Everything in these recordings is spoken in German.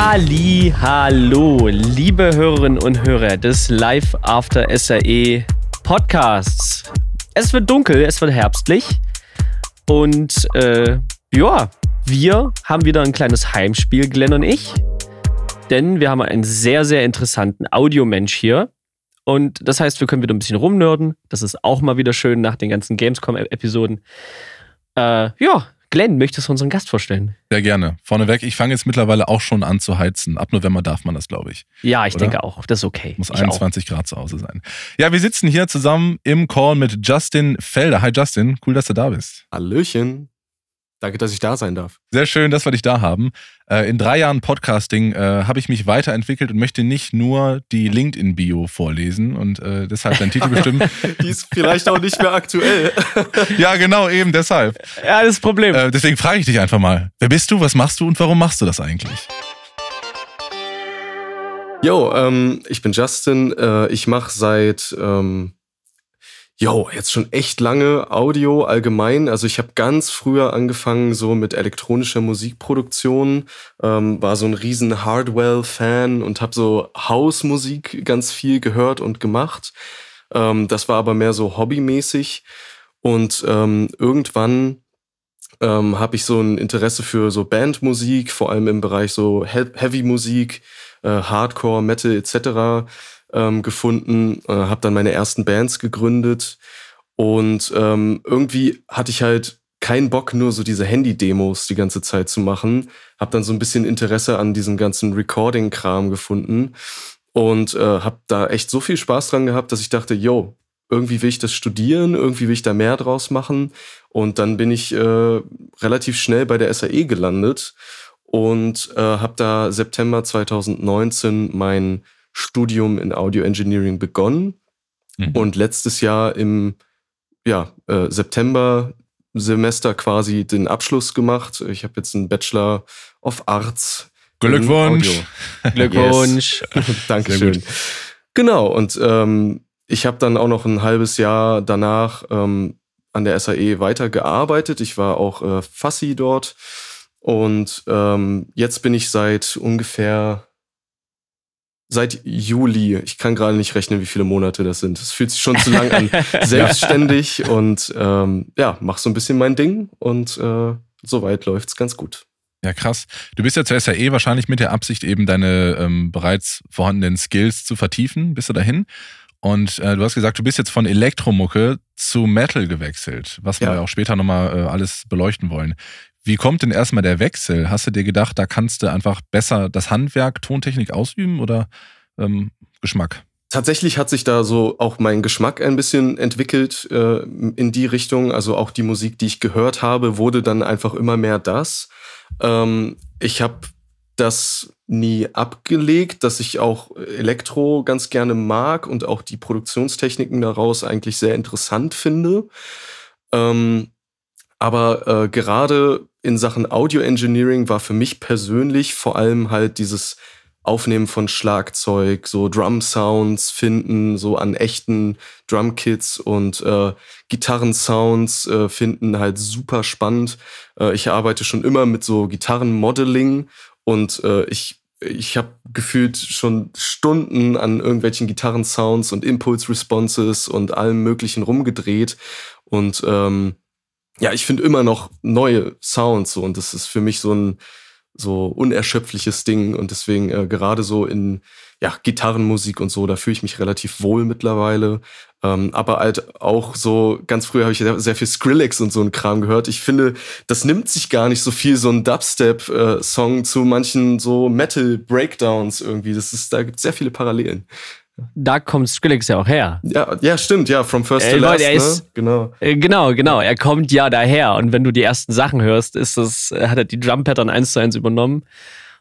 Ali, hallo, liebe Hörerinnen und Hörer des Live After SAE Podcasts. Es wird dunkel, es wird herbstlich und äh, ja, wir haben wieder ein kleines Heimspiel, Glenn und ich, denn wir haben einen sehr, sehr interessanten Audiomensch hier. Und das heißt, wir können wieder ein bisschen rumnörden. Das ist auch mal wieder schön nach den ganzen Gamescom-Episoden. Äh, ja, Glenn, möchtest du unseren Gast vorstellen? Sehr gerne. Vorneweg, ich fange jetzt mittlerweile auch schon an zu heizen. Ab November darf man das, glaube ich. Ja, ich Oder? denke auch. Das ist okay. Muss ich 21 auch. Grad zu Hause sein. Ja, wir sitzen hier zusammen im Call mit Justin Felder. Hi Justin, cool, dass du da bist. Hallöchen. Danke, dass ich da sein darf. Sehr schön, dass wir dich da haben. Äh, in drei Jahren Podcasting äh, habe ich mich weiterentwickelt und möchte nicht nur die LinkedIn-Bio vorlesen und äh, deshalb deinen Titel bestimmen. die ist vielleicht auch nicht mehr aktuell. ja, genau, eben deshalb. Ja, das Problem. Äh, deswegen frage ich dich einfach mal: Wer bist du, was machst du und warum machst du das eigentlich? Jo, ähm, ich bin Justin. Äh, ich mache seit. Ähm Jo, jetzt schon echt lange Audio allgemein. Also ich habe ganz früher angefangen so mit elektronischer Musikproduktion, ähm, war so ein riesen Hardwell-Fan und habe so Hausmusik ganz viel gehört und gemacht. Ähm, das war aber mehr so hobbymäßig. Und ähm, irgendwann ähm, habe ich so ein Interesse für so Bandmusik, vor allem im Bereich so He Heavy-Musik, äh, Hardcore, Metal etc ähm, gefunden, äh, habe dann meine ersten Bands gegründet und ähm, irgendwie hatte ich halt keinen Bock, nur so diese Handy-Demos die ganze Zeit zu machen. Habe dann so ein bisschen Interesse an diesem ganzen Recording-Kram gefunden und äh, habe da echt so viel Spaß dran gehabt, dass ich dachte, yo, irgendwie will ich das studieren, irgendwie will ich da mehr draus machen. Und dann bin ich äh, relativ schnell bei der SAE gelandet und äh, habe da September 2019 mein Studium in Audio Engineering begonnen mhm. und letztes Jahr im ja, äh, September Semester quasi den Abschluss gemacht. Ich habe jetzt einen Bachelor of Arts. Glückwunsch. Glückwunsch. Dankeschön. Genau, und ähm, ich habe dann auch noch ein halbes Jahr danach ähm, an der SAE weitergearbeitet. Ich war auch äh, Fassi dort. Und ähm, jetzt bin ich seit ungefähr seit Juli, ich kann gerade nicht rechnen, wie viele Monate das sind. Es fühlt sich schon zu lang an. Selbstständig ja. und ähm, ja, mach so ein bisschen mein Ding und äh, soweit läuft's ganz gut. Ja, krass. Du bist ja zur SAE wahrscheinlich mit der Absicht, eben deine ähm, bereits vorhandenen Skills zu vertiefen. Bist du dahin? Und äh, du hast gesagt, du bist jetzt von Elektromucke zu Metal gewechselt, was wir ja. auch später nochmal äh, alles beleuchten wollen. Wie kommt denn erstmal der Wechsel? Hast du dir gedacht, da kannst du einfach besser das Handwerk, Tontechnik ausüben oder ähm, Geschmack? Tatsächlich hat sich da so auch mein Geschmack ein bisschen entwickelt äh, in die Richtung. Also auch die Musik, die ich gehört habe, wurde dann einfach immer mehr das. Ähm, ich habe das nie abgelegt, dass ich auch Elektro ganz gerne mag und auch die Produktionstechniken daraus eigentlich sehr interessant finde. Ähm, aber äh, gerade in Sachen Audio Engineering war für mich persönlich vor allem halt dieses Aufnehmen von Schlagzeug, so Drum Sounds finden, so an echten Drumkits und äh, Gitarrensounds äh, finden halt super spannend. Äh, ich arbeite schon immer mit so Gitarrenmodeling und äh, ich ich habe gefühlt schon Stunden an irgendwelchen Gitarrensounds und Impulse Responses und allem Möglichen rumgedreht und ähm, ja, ich finde immer noch neue Sounds so und das ist für mich so ein so unerschöpfliches Ding und deswegen äh, gerade so in ja, Gitarrenmusik und so, da fühle ich mich relativ wohl mittlerweile. Ähm, aber halt auch so, ganz früher habe ich sehr, viel Skrillex und so ein Kram gehört. Ich finde, das nimmt sich gar nicht so viel, so ein Dubstep-Song äh, zu manchen so Metal-Breakdowns irgendwie. Das ist, da gibt es sehr viele Parallelen da kommt Skrillex ja auch her. Ja, ja, stimmt, ja, from first to äh, last, er ist, ne? genau. Äh, genau, genau, er kommt ja daher und wenn du die ersten Sachen hörst, ist das, hat er die Drum Pattern eins zu eins übernommen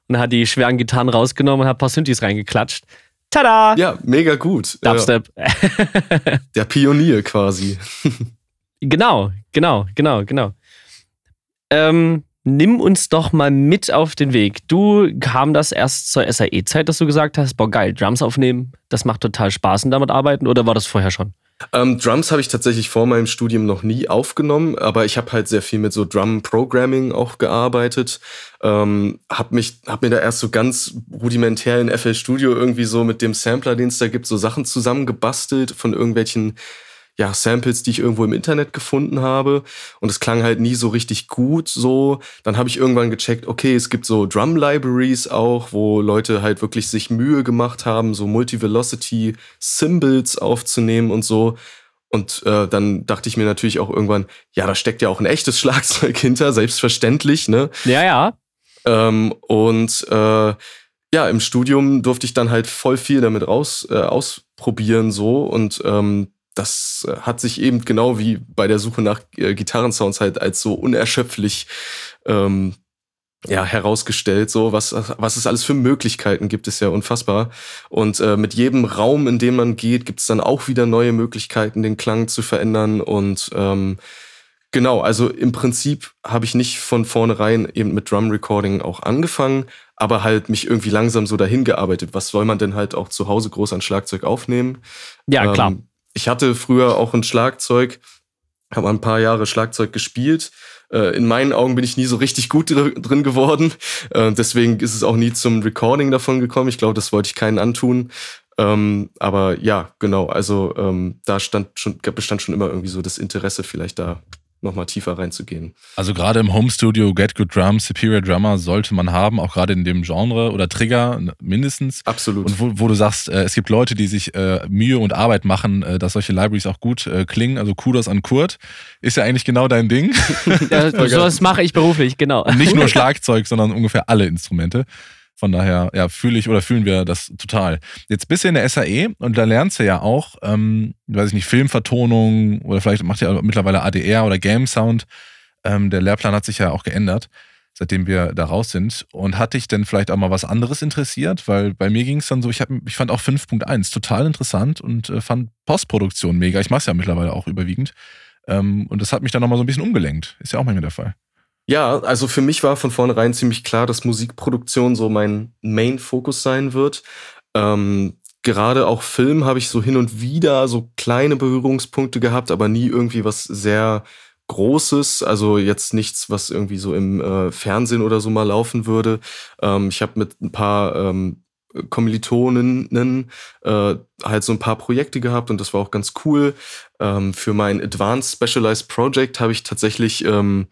und hat die schweren Gitarren rausgenommen und hat ein paar Synthes reingeklatscht. Tada! Ja, mega gut. Dubstep. Ja. Der Pionier quasi. genau, genau, genau, genau. Ähm, nimm uns doch mal mit auf den Weg. Du kam das erst zur SAE-Zeit, dass du gesagt hast, boah geil, Drums aufnehmen, das macht total Spaß und damit arbeiten oder war das vorher schon? Ähm, Drums habe ich tatsächlich vor meinem Studium noch nie aufgenommen, aber ich habe halt sehr viel mit so Drum-Programming auch gearbeitet. Ähm, hab mich, hab mir da erst so ganz rudimentär in FL Studio irgendwie so mit dem Sampler, den es da gibt, so Sachen zusammengebastelt von irgendwelchen ja, Samples, die ich irgendwo im Internet gefunden habe. Und es klang halt nie so richtig gut so. Dann habe ich irgendwann gecheckt, okay, es gibt so Drum-Libraries auch, wo Leute halt wirklich sich Mühe gemacht haben, so Multi-Velocity-Symbols aufzunehmen und so. Und äh, dann dachte ich mir natürlich auch irgendwann, ja, da steckt ja auch ein echtes Schlagzeug hinter, selbstverständlich, ne? Ja, ja. Ähm, und äh, ja, im Studium durfte ich dann halt voll viel damit raus äh, ausprobieren so und ähm, das äh, hat sich eben genau wie bei der Suche nach äh, Gitarrensounds halt als so unerschöpflich ähm, ja, herausgestellt, so was, was es alles für Möglichkeiten gibt, ist ja unfassbar. Und äh, mit jedem Raum, in dem man geht, gibt es dann auch wieder neue Möglichkeiten, den Klang zu verändern. Und ähm, genau, also im Prinzip habe ich nicht von vornherein eben mit Drum Recording auch angefangen, aber halt mich irgendwie langsam so dahin gearbeitet. Was soll man denn halt auch zu Hause groß an Schlagzeug aufnehmen? Ja, klar. Ähm, ich hatte früher auch ein Schlagzeug, habe ein paar Jahre Schlagzeug gespielt. Äh, in meinen Augen bin ich nie so richtig gut drin geworden. Äh, deswegen ist es auch nie zum Recording davon gekommen. Ich glaube, das wollte ich keinen antun. Ähm, aber ja, genau. Also ähm, da stand schon, bestand schon immer irgendwie so das Interesse, vielleicht da nochmal tiefer reinzugehen. Also gerade im Home Studio Get Good Drums, Superior Drummer sollte man haben, auch gerade in dem Genre oder Trigger mindestens. Absolut. Und wo, wo du sagst, äh, es gibt Leute, die sich äh, Mühe und Arbeit machen, äh, dass solche Libraries auch gut äh, klingen. Also Kudos an Kurt. Ist ja eigentlich genau dein Ding. ja, sowas mache ich beruflich, genau. Nicht nur Schlagzeug, sondern ungefähr alle Instrumente. Von daher, ja, fühle ich oder fühlen wir das total. Jetzt bist du in der SAE und da lernst du ja auch, ähm, weiß ich nicht, Filmvertonung oder vielleicht macht ihr mittlerweile ADR oder Game Sound. Ähm, der Lehrplan hat sich ja auch geändert, seitdem wir da raus sind. Und hat dich denn vielleicht auch mal was anderes interessiert? Weil bei mir ging es dann so, ich, hab, ich fand auch 5.1 total interessant und äh, fand Postproduktion mega. Ich mache es ja mittlerweile auch überwiegend. Ähm, und das hat mich dann nochmal so ein bisschen umgelenkt. Ist ja auch manchmal der Fall. Ja, also für mich war von vornherein ziemlich klar, dass Musikproduktion so mein Main-Fokus sein wird. Ähm, gerade auch Film habe ich so hin und wieder so kleine Berührungspunkte gehabt, aber nie irgendwie was sehr Großes, also jetzt nichts, was irgendwie so im äh, Fernsehen oder so mal laufen würde. Ähm, ich habe mit ein paar ähm, Kommilitoninnen äh, halt so ein paar Projekte gehabt und das war auch ganz cool. Ähm, für mein Advanced Specialized Project habe ich tatsächlich ähm,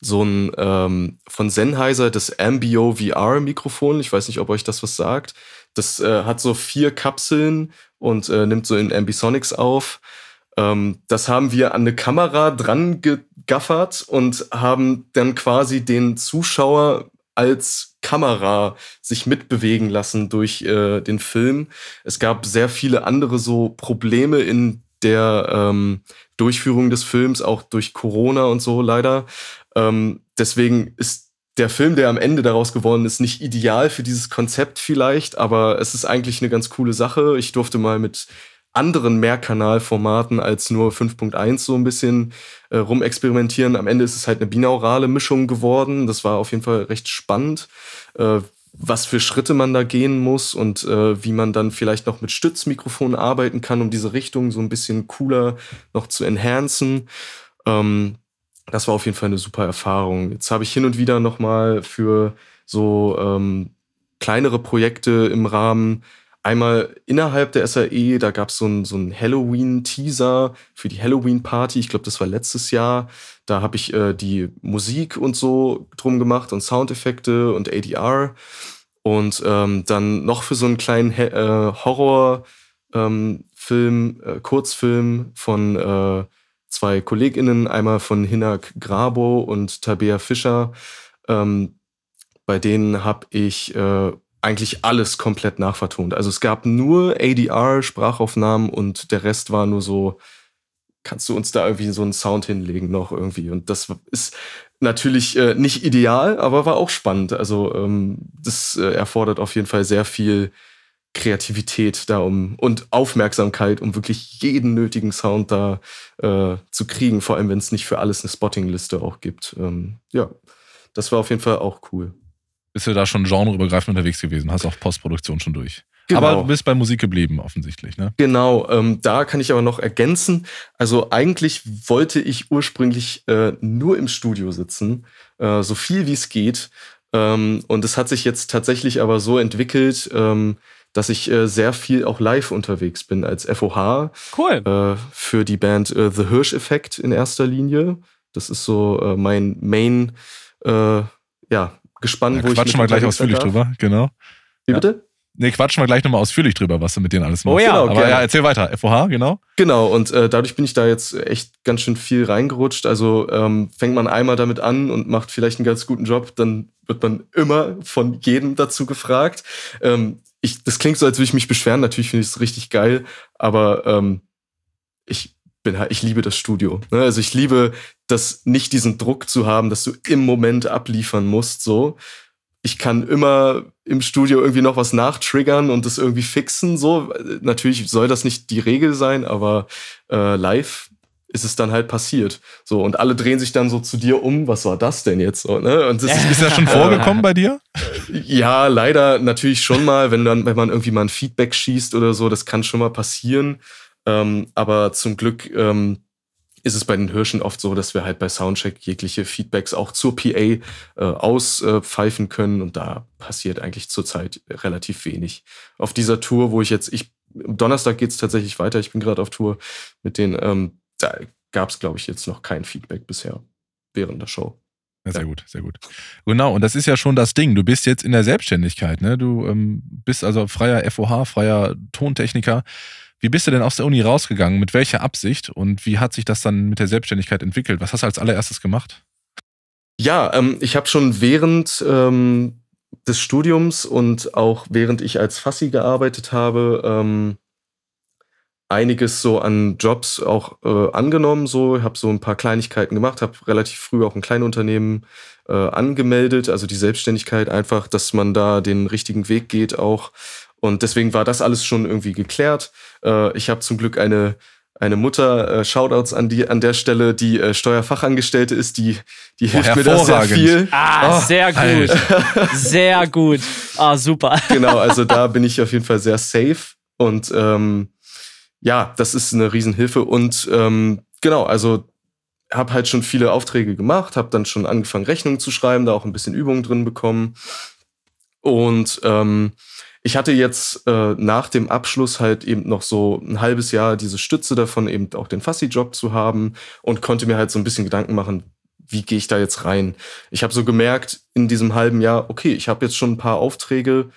so ein ähm, von Sennheiser, das Ambio VR Mikrofon. Ich weiß nicht, ob euch das was sagt. Das äh, hat so vier Kapseln und äh, nimmt so in Ambisonics auf. Ähm, das haben wir an eine Kamera dran gegaffert und haben dann quasi den Zuschauer als Kamera sich mitbewegen lassen durch äh, den Film. Es gab sehr viele andere so Probleme in der ähm, Durchführung des Films, auch durch Corona und so leider. Ähm, deswegen ist der Film, der am Ende daraus geworden ist, nicht ideal für dieses Konzept vielleicht, aber es ist eigentlich eine ganz coole Sache. Ich durfte mal mit anderen Mehrkanalformaten als nur 5.1 so ein bisschen äh, rumexperimentieren. Am Ende ist es halt eine binaurale Mischung geworden. Das war auf jeden Fall recht spannend, äh, was für Schritte man da gehen muss und äh, wie man dann vielleicht noch mit Stützmikrofonen arbeiten kann, um diese Richtung so ein bisschen cooler noch zu enhancen. Ähm, das war auf jeden Fall eine super Erfahrung. Jetzt habe ich hin und wieder nochmal für so ähm, kleinere Projekte im Rahmen einmal innerhalb der SAE, da gab so es so einen Halloween-Teaser für die Halloween-Party. Ich glaube, das war letztes Jahr. Da habe ich äh, die Musik und so drum gemacht und Soundeffekte und ADR. Und ähm, dann noch für so einen kleinen äh, Horror- ähm, äh, Kurzfilm von äh, zwei KollegInnen, einmal von Hinak Grabo und Tabea Fischer. Ähm, bei denen habe ich äh, eigentlich alles komplett nachvertont. Also es gab nur ADR-Sprachaufnahmen und der Rest war nur so, kannst du uns da irgendwie so einen Sound hinlegen noch irgendwie? Und das ist natürlich äh, nicht ideal, aber war auch spannend. Also ähm, das äh, erfordert auf jeden Fall sehr viel Kreativität da um und Aufmerksamkeit, um wirklich jeden nötigen Sound da äh, zu kriegen, vor allem wenn es nicht für alles eine Spotting-Liste auch gibt. Ähm, ja, das war auf jeden Fall auch cool. Bist du da schon genreübergreifend unterwegs gewesen? Hast auch Postproduktion schon durch? Genau. Aber du bist bei Musik geblieben, offensichtlich, ne? Genau, ähm, da kann ich aber noch ergänzen. Also eigentlich wollte ich ursprünglich äh, nur im Studio sitzen, äh, so viel wie es geht. Ähm, und es hat sich jetzt tatsächlich aber so entwickelt, ähm, dass ich äh, sehr viel auch live unterwegs bin als FOH. Cool. Äh, für die Band äh, The Hirsch Effect in erster Linie. Das ist so äh, mein Main, äh, ja, Gespann, ja, wo ich. Quatschen wir gleich ausführlich drüber, genau. Wie bitte? Nee, quatschen wir gleich nochmal ausführlich drüber, was du mit denen alles machst. Oh ja, genau, aber ja, erzähl weiter. FOH, genau. Genau, und äh, dadurch bin ich da jetzt echt ganz schön viel reingerutscht. Also ähm, fängt man einmal damit an und macht vielleicht einen ganz guten Job, dann wird man immer von jedem dazu gefragt. Ähm, ich, das klingt so, als würde ich mich beschweren. Natürlich finde ich es richtig geil, aber ähm, ich bin ich liebe das Studio. Ne? Also ich liebe das, nicht diesen Druck zu haben, dass du im Moment abliefern musst, so ich kann immer im Studio irgendwie noch was nachtriggern und das irgendwie fixen. So, natürlich soll das nicht die Regel sein, aber äh, live ist es dann halt passiert. So, und alle drehen sich dann so zu dir um, was war das denn jetzt? So, ne? und das ist das schon vorgekommen bei dir? Ja, leider natürlich schon mal, wenn dann, wenn man irgendwie mal ein Feedback schießt oder so, das kann schon mal passieren. Ähm, aber zum Glück ähm, ist es bei den Hirschen oft so, dass wir halt bei Soundcheck jegliche Feedbacks auch zur PA äh, auspfeifen äh, können und da passiert eigentlich zurzeit relativ wenig. Auf dieser Tour, wo ich jetzt, ich, am Donnerstag geht es tatsächlich weiter, ich bin gerade auf Tour mit denen, ähm, da gab es, glaube ich, jetzt noch kein Feedback bisher während der Show. Ja, sehr gut, sehr gut. Genau, und das ist ja schon das Ding. Du bist jetzt in der Selbstständigkeit, ne? Du ähm, bist also freier FOH, freier Tontechniker. Wie bist du denn aus der Uni rausgegangen? Mit welcher Absicht? Und wie hat sich das dann mit der Selbstständigkeit entwickelt? Was hast du als allererstes gemacht? Ja, ähm, ich habe schon während ähm, des Studiums und auch während ich als Fassi gearbeitet habe, ähm, einiges so an Jobs auch äh, angenommen. So, habe so ein paar Kleinigkeiten gemacht, habe relativ früh auch ein Kleinunternehmen äh, angemeldet, also die Selbstständigkeit einfach, dass man da den richtigen Weg geht auch. Und deswegen war das alles schon irgendwie geklärt. Äh, ich habe zum Glück eine eine Mutter, äh, Shoutouts an die an der Stelle, die äh, Steuerfachangestellte ist, die die hilft mir da sehr viel. Ah, oh, sehr gut, sehr gut. Ah, super. Genau, also da bin ich auf jeden Fall sehr safe und ähm, ja, das ist eine Riesenhilfe und ähm, genau, also habe halt schon viele Aufträge gemacht, habe dann schon angefangen Rechnungen zu schreiben, da auch ein bisschen Übungen drin bekommen und ähm, ich hatte jetzt äh, nach dem Abschluss halt eben noch so ein halbes Jahr diese Stütze davon, eben auch den Fassi-Job zu haben und konnte mir halt so ein bisschen Gedanken machen, wie gehe ich da jetzt rein? Ich habe so gemerkt in diesem halben Jahr, okay, ich habe jetzt schon ein paar Aufträge,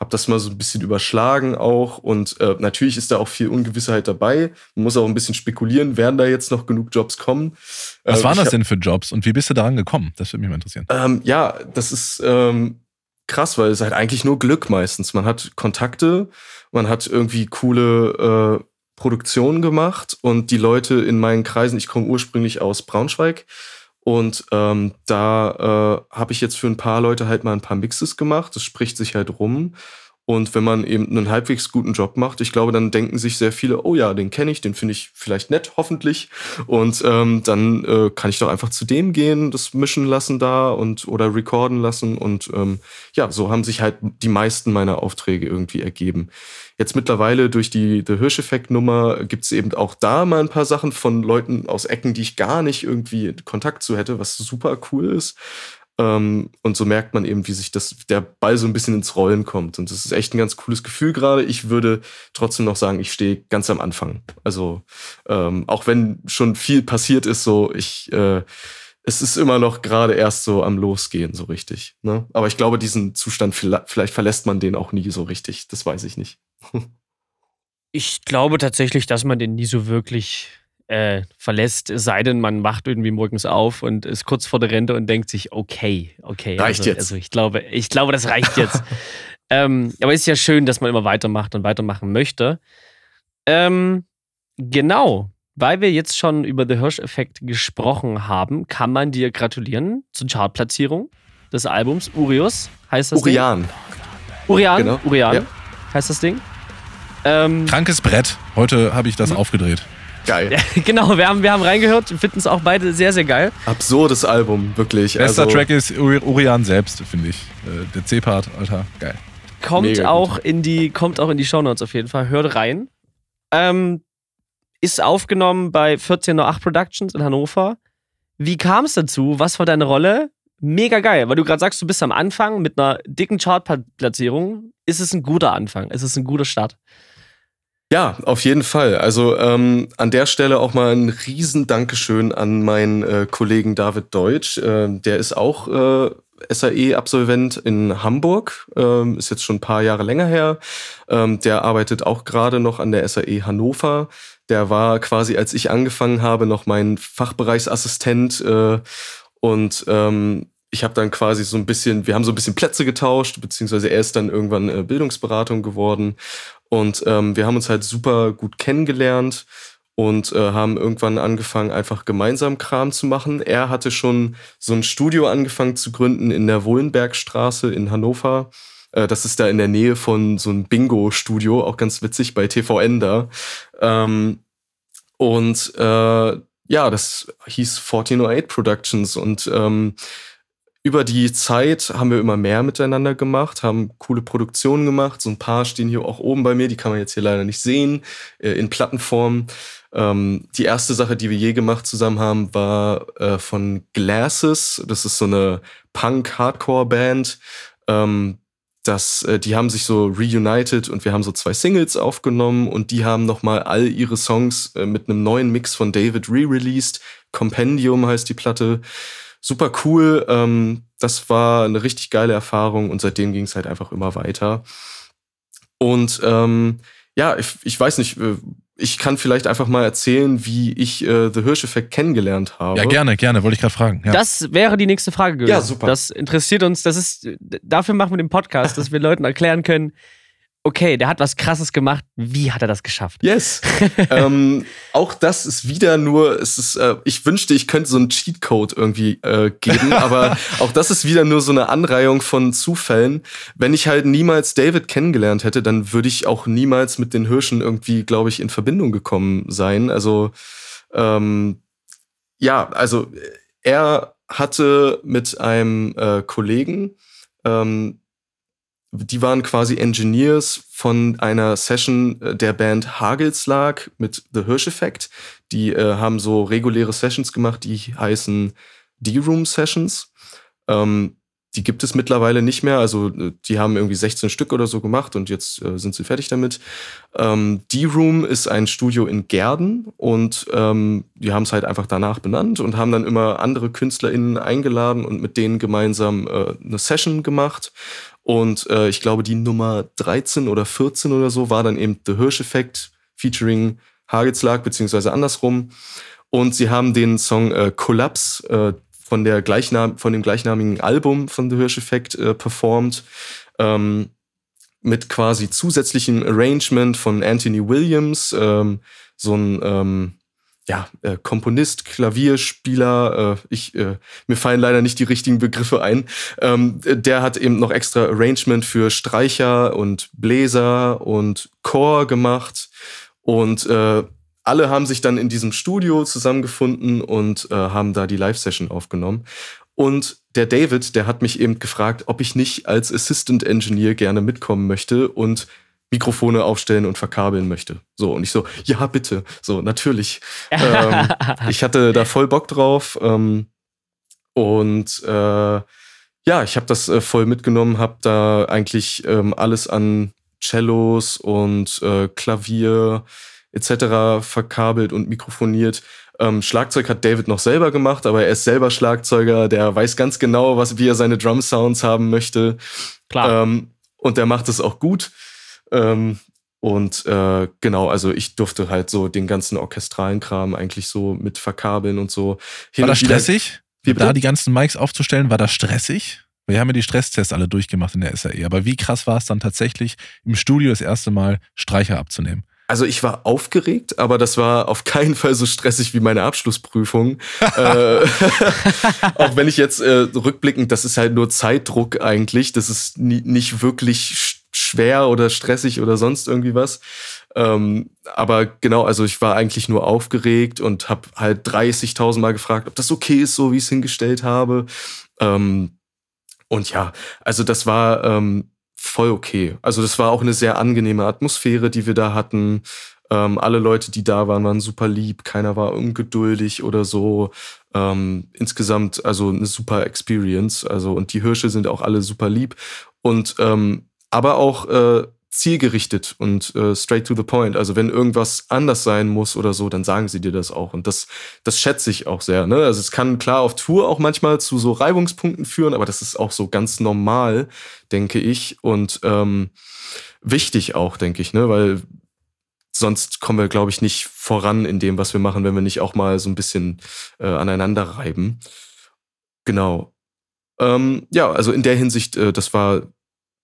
habe das mal so ein bisschen überschlagen auch und äh, natürlich ist da auch viel Ungewissheit dabei. Man muss auch ein bisschen spekulieren, werden da jetzt noch genug Jobs kommen? Was äh, waren das hab, denn für Jobs und wie bist du daran gekommen? Das würde mich mal interessieren. Ähm, ja, das ist ähm, krass, weil es halt eigentlich nur Glück meistens. Man hat Kontakte, man hat irgendwie coole äh, Produktionen gemacht und die Leute in meinen Kreisen, ich komme ursprünglich aus Braunschweig und ähm, da äh, habe ich jetzt für ein paar Leute halt mal ein paar Mixes gemacht. Das spricht sich halt rum. Und wenn man eben einen halbwegs guten Job macht, ich glaube, dann denken sich sehr viele, oh ja, den kenne ich, den finde ich vielleicht nett, hoffentlich. Und ähm, dann äh, kann ich doch einfach zu dem gehen, das mischen lassen da und oder recorden lassen. Und ähm, ja, so haben sich halt die meisten meiner Aufträge irgendwie ergeben. Jetzt mittlerweile durch die The Hirsch-Effekt-Nummer gibt es eben auch da mal ein paar Sachen von Leuten aus Ecken, die ich gar nicht irgendwie Kontakt zu hätte, was super cool ist. Ähm, und so merkt man eben, wie sich das, der Ball so ein bisschen ins Rollen kommt. Und das ist echt ein ganz cooles Gefühl gerade. Ich würde trotzdem noch sagen, ich stehe ganz am Anfang. Also ähm, auch wenn schon viel passiert ist, so ich, äh, es ist immer noch gerade erst so am Losgehen, so richtig. Ne? Aber ich glaube, diesen Zustand, vielleicht verlässt man den auch nie so richtig. Das weiß ich nicht. ich glaube tatsächlich, dass man den nie so wirklich äh, verlässt, es sei denn, man wacht irgendwie morgens auf und ist kurz vor der Rente und denkt sich, okay, okay. Reicht also, jetzt. Also ich glaube, ich glaube, das reicht jetzt. ähm, aber es ist ja schön, dass man immer weitermacht und weitermachen möchte. Ähm, genau. Weil wir jetzt schon über The Hirsch-Effekt gesprochen haben, kann man dir gratulieren zur Chartplatzierung des Albums. Urius heißt das Urian. Ding. Urian. Genau. Urian ja. heißt das Ding. Ähm, Krankes Brett. Heute habe ich das mhm. aufgedreht. Geil. Ja, genau, wir haben, wir haben reingehört, finden es auch beide sehr, sehr geil. Absurdes Album, wirklich. Bester also, Track ist Urian selbst, finde ich. Äh, der C-Part, Alter, geil. Kommt Mega auch in die, kommt auch in die Shownotes auf jeden Fall. Hört rein. Ähm, ist aufgenommen bei 1408 Productions in Hannover. Wie kam es dazu? Was war deine Rolle? Mega geil, weil du gerade sagst, du bist am Anfang mit einer dicken Chartplatzierung. Ist es ein guter Anfang? Ist es ein guter Start? Ja, auf jeden Fall. Also ähm, an der Stelle auch mal ein riesen Dankeschön an meinen äh, Kollegen David Deutsch. Äh, der ist auch äh, SAE-Absolvent in Hamburg, ähm, ist jetzt schon ein paar Jahre länger her. Ähm, der arbeitet auch gerade noch an der SAE Hannover. Der war quasi, als ich angefangen habe, noch mein Fachbereichsassistent äh, und ähm, ich habe dann quasi so ein bisschen, wir haben so ein bisschen Plätze getauscht, beziehungsweise er ist dann irgendwann äh, Bildungsberatung geworden und ähm, wir haben uns halt super gut kennengelernt und äh, haben irgendwann angefangen, einfach gemeinsam Kram zu machen. Er hatte schon so ein Studio angefangen zu gründen in der Wohlenbergstraße in Hannover. Äh, das ist da in der Nähe von so einem Bingo-Studio, auch ganz witzig bei TVN da. Ähm, und äh, ja, das hieß 1408 Productions und ähm, über die Zeit haben wir immer mehr miteinander gemacht, haben coole Produktionen gemacht. So ein paar stehen hier auch oben bei mir, die kann man jetzt hier leider nicht sehen, äh, in Plattenform. Ähm, die erste Sache, die wir je gemacht zusammen haben, war äh, von Glasses. Das ist so eine Punk-Hardcore-Band. Ähm, das, äh, die haben sich so reunited und wir haben so zwei Singles aufgenommen und die haben nochmal all ihre Songs mit einem neuen Mix von David re-released. Compendium heißt die Platte super cool. Ähm, das war eine richtig geile Erfahrung und seitdem ging es halt einfach immer weiter. Und ähm, ja, ich, ich weiß nicht, äh, ich kann vielleicht einfach mal erzählen, wie ich äh, The Hirsch-Effekt kennengelernt habe. Ja, gerne, gerne, wollte ich gerade fragen. Ja. Das wäre die nächste Frage gewesen. Ja, super. Das interessiert uns. Das ist, dafür machen wir den Podcast, dass wir Leuten erklären können, okay, der hat was Krasses gemacht. Wie hat er das geschafft? Yes. ähm, auch das ist wieder nur, es ist, äh, ich wünschte, ich könnte so einen Cheatcode irgendwie äh, geben, aber auch das ist wieder nur so eine Anreihung von Zufällen. Wenn ich halt niemals David kennengelernt hätte, dann würde ich auch niemals mit den Hirschen irgendwie, glaube ich, in Verbindung gekommen sein. Also ähm, ja, also er hatte mit einem äh, Kollegen ähm, die waren quasi Engineers von einer Session äh, der Band Hagelslag mit The Hirsch Effect. Die äh, haben so reguläre Sessions gemacht, die heißen D-Room Sessions. Ähm, die gibt es mittlerweile nicht mehr. Also äh, die haben irgendwie 16 Stück oder so gemacht und jetzt äh, sind sie fertig damit. Ähm, D-Room ist ein Studio in Gerden und ähm, die haben es halt einfach danach benannt und haben dann immer andere KünstlerInnen eingeladen und mit denen gemeinsam äh, eine Session gemacht. Und äh, ich glaube, die Nummer 13 oder 14 oder so war dann eben The Hirsch-Effekt featuring Hagelslag, beziehungsweise andersrum. Und sie haben den Song äh, Collapse äh, von, der Gleichnam von dem gleichnamigen Album von The Hirsch-Effekt äh, performt. Ähm, mit quasi zusätzlichem Arrangement von Anthony Williams, ähm, so ein ähm, ja, äh, Komponist, Klavierspieler, äh, ich, äh, mir fallen leider nicht die richtigen Begriffe ein. Ähm, der hat eben noch extra Arrangement für Streicher und Bläser und Chor gemacht. Und äh, alle haben sich dann in diesem Studio zusammengefunden und äh, haben da die Live-Session aufgenommen. Und der David, der hat mich eben gefragt, ob ich nicht als Assistant Engineer gerne mitkommen möchte und Mikrofone aufstellen und verkabeln möchte. So, und ich so, ja, bitte. So, natürlich. ähm, ich hatte da voll Bock drauf. Ähm, und äh, ja, ich habe das äh, voll mitgenommen, habe da eigentlich ähm, alles an Cellos und äh, Klavier etc. verkabelt und mikrofoniert. Ähm, Schlagzeug hat David noch selber gemacht, aber er ist selber Schlagzeuger, der weiß ganz genau, was, wie er seine Drum Sounds haben möchte. Klar. Ähm, und der macht es auch gut. Ähm, und äh, genau, also ich durfte halt so den ganzen orchestralen Kram eigentlich so mit verkabeln und so. Hin war das stressig? Wie da die ganzen Mics aufzustellen, war das stressig? Wir haben ja die Stresstests alle durchgemacht in der SAE, aber wie krass war es dann tatsächlich, im Studio das erste Mal Streicher abzunehmen? Also ich war aufgeregt, aber das war auf keinen Fall so stressig wie meine Abschlussprüfung. äh, auch wenn ich jetzt äh, rückblickend, das ist halt nur Zeitdruck eigentlich. Das ist nie, nicht wirklich schwer oder stressig oder sonst irgendwie was. Ähm, aber genau, also ich war eigentlich nur aufgeregt und habe halt 30.000 Mal gefragt, ob das okay ist, so wie ich es hingestellt habe. Ähm, und ja, also das war ähm, voll okay. Also das war auch eine sehr angenehme Atmosphäre, die wir da hatten. Ähm, alle Leute, die da waren, waren super lieb. Keiner war ungeduldig oder so. Ähm, insgesamt also eine super Experience. Also und die Hirsche sind auch alle super lieb und ähm, aber auch äh, zielgerichtet und äh, straight to the point. Also wenn irgendwas anders sein muss oder so, dann sagen sie dir das auch. Und das, das schätze ich auch sehr. Ne? Also es kann klar auf Tour auch manchmal zu so Reibungspunkten führen, aber das ist auch so ganz normal, denke ich. Und ähm, wichtig auch, denke ich, ne? Weil sonst kommen wir, glaube ich, nicht voran in dem, was wir machen, wenn wir nicht auch mal so ein bisschen äh, aneinander reiben. Genau. Ähm, ja, also in der Hinsicht, äh, das war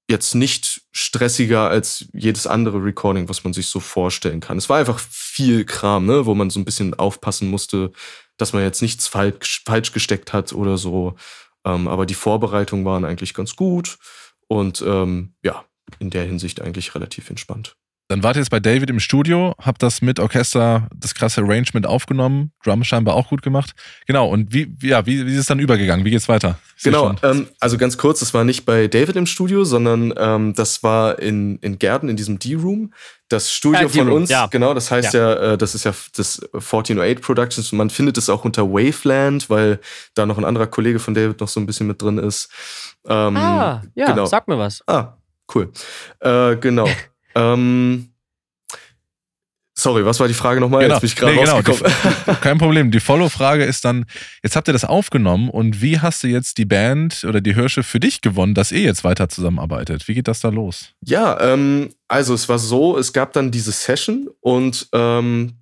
jetzt nicht stressiger als jedes andere Recording, was man sich so vorstellen kann. Es war einfach viel Kram, ne, wo man so ein bisschen aufpassen musste, dass man jetzt nichts falsch, falsch gesteckt hat oder so. Ähm, aber die Vorbereitungen waren eigentlich ganz gut und ähm, ja, in der Hinsicht eigentlich relativ entspannt. Dann wart ihr jetzt bei David im Studio, habt das mit Orchester, das krasse Arrangement aufgenommen, Drum scheinbar auch gut gemacht. Genau, und wie, ja, wie, wie ist es dann übergegangen? Wie geht's weiter? genau, ähm, also ganz kurz, das war nicht bei David im Studio, sondern ähm, das war in, in Gärten, in diesem D-Room. Das Studio ja, von uns, ja. genau, das heißt ja, ja äh, das ist ja das 1408 Productions. Man findet es auch unter Waveland, weil da noch ein anderer Kollege von David noch so ein bisschen mit drin ist. Ähm, ah, ja, genau. sag mir was. Ah, cool. Äh, genau. Ähm, sorry, was war die Frage nochmal? Genau. Jetzt bin ich gerade nee, genau. Die, kein Problem. Die Follow-Frage ist dann, jetzt habt ihr das aufgenommen und wie hast du jetzt die Band oder die Hirsche für dich gewonnen, dass ihr jetzt weiter zusammenarbeitet? Wie geht das da los? Ja, ähm, also es war so, es gab dann diese Session und ähm,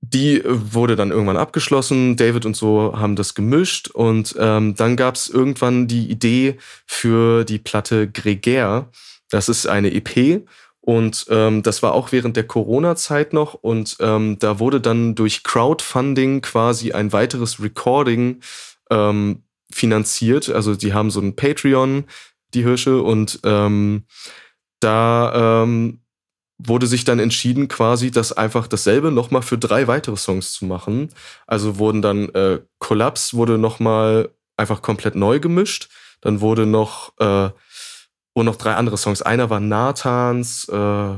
die wurde dann irgendwann abgeschlossen. David und so haben das gemischt und ähm, dann gab es irgendwann die Idee für die Platte Gregär. Das ist eine EP und ähm, das war auch während der Corona-Zeit noch. Und ähm, da wurde dann durch Crowdfunding quasi ein weiteres Recording ähm, finanziert. Also die haben so ein Patreon, die Hirsche, und ähm, da ähm, wurde sich dann entschieden, quasi das einfach dasselbe nochmal für drei weitere Songs zu machen. Also wurden dann äh, Collapse wurde nochmal einfach komplett neu gemischt. Dann wurde noch äh, und noch drei andere Songs. Einer war Nathans, äh,